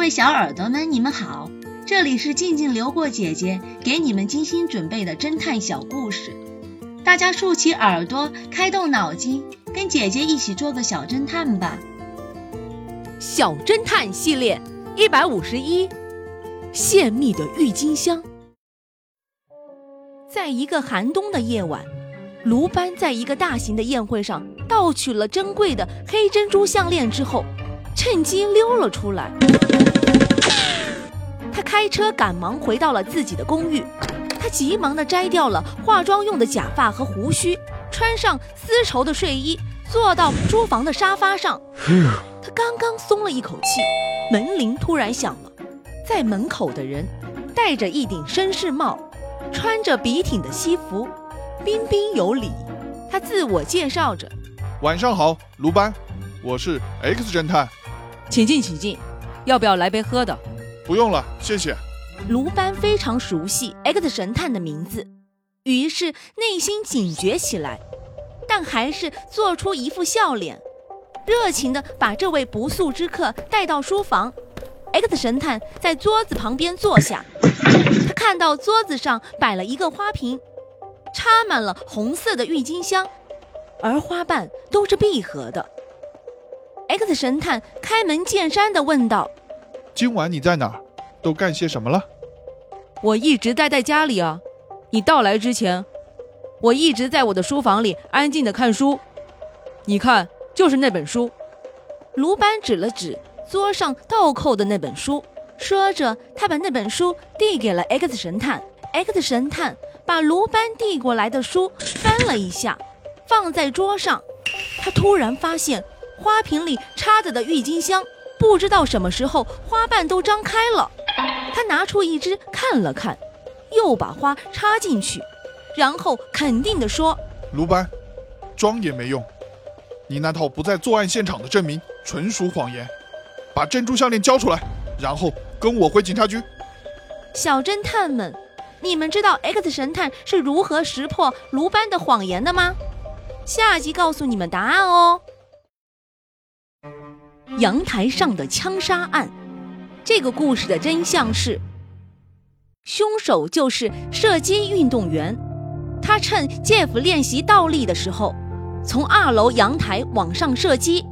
各位小耳朵们，你们好，这里是静静流过姐姐给你们精心准备的侦探小故事，大家竖起耳朵，开动脑筋，跟姐姐一起做个小侦探吧。小侦探系列一百五十一，泄密的郁金香。在一个寒冬的夜晚，卢班在一个大型的宴会上盗取了珍贵的黑珍珠项链之后。趁机溜了出来，他开车赶忙回到了自己的公寓。他急忙地摘掉了化妆用的假发和胡须，穿上丝绸的睡衣，坐到书房的沙发上。他刚刚松了一口气，门铃突然响了。在门口的人戴着一顶绅士帽，穿着笔挺的西服，彬彬有礼。他自我介绍着：“晚上好，卢班，我是 X 侦探。”请进，请进，要不要来杯喝的？不用了，谢谢。卢班非常熟悉 X 神探的名字，于是内心警觉起来，但还是做出一副笑脸，热情地把这位不速之客带到书房。X 神探在桌子旁边坐下，他看到桌子上摆了一个花瓶，插满了红色的郁金香，而花瓣都是闭合的。X 神探开门见山地问道：“今晚你在哪儿？都干些什么了？”“我一直待在家里啊。你到来之前，我一直在我的书房里安静地看书。你看，就是那本书。”卢班指了指桌上倒扣的那本书，说着，他把那本书递给了 X 神探。X 神探把卢班递过来的书翻了一下，放在桌上。他突然发现。花瓶里插着的郁金香，不知道什么时候花瓣都张开了。他拿出一支看了看，又把花插进去，然后肯定地说：“卢班，装也没用，你那套不在作案现场的证明纯属谎言。把珍珠项链交出来，然后跟我回警察局。”小侦探们，你们知道 X 神探是如何识破卢班的谎言的吗？下集告诉你们答案哦。阳台上的枪杀案，这个故事的真相是，凶手就是射击运动员。他趁 Jeff 练习倒立的时候，从二楼阳台往上射击，